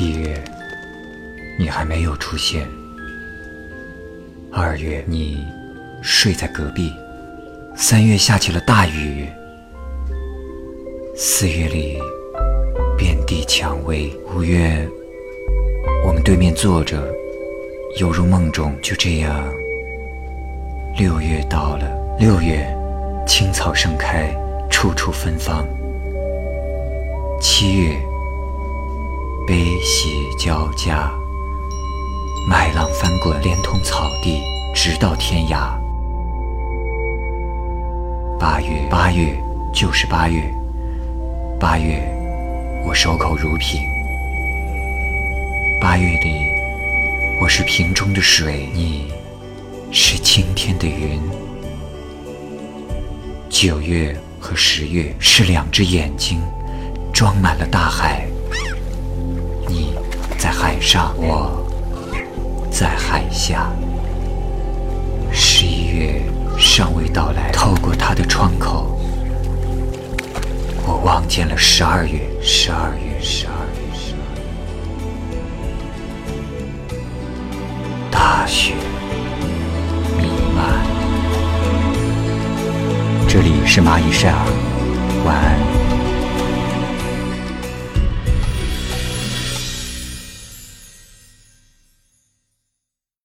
一月，你还没有出现；二月，你睡在隔壁；三月下起了大雨；四月里遍地蔷薇；五月，我们对面坐着，犹如梦中。就这样，六月到了，六月，青草盛开，处处芬芳；七月。悲喜交加，麦浪翻滚，连通草地，直到天涯。八月，八月就是八月，八月我守口如瓶。八月里，我是瓶中的水，你是青天的云。九月和十月是两只眼睛，装满了大海。上，我在海下。十一月尚未到来，透过他的窗口，我望见了十二月，十二月，十二月，十二月，大雪弥漫。这里是蚂蚁晒尔，晚安。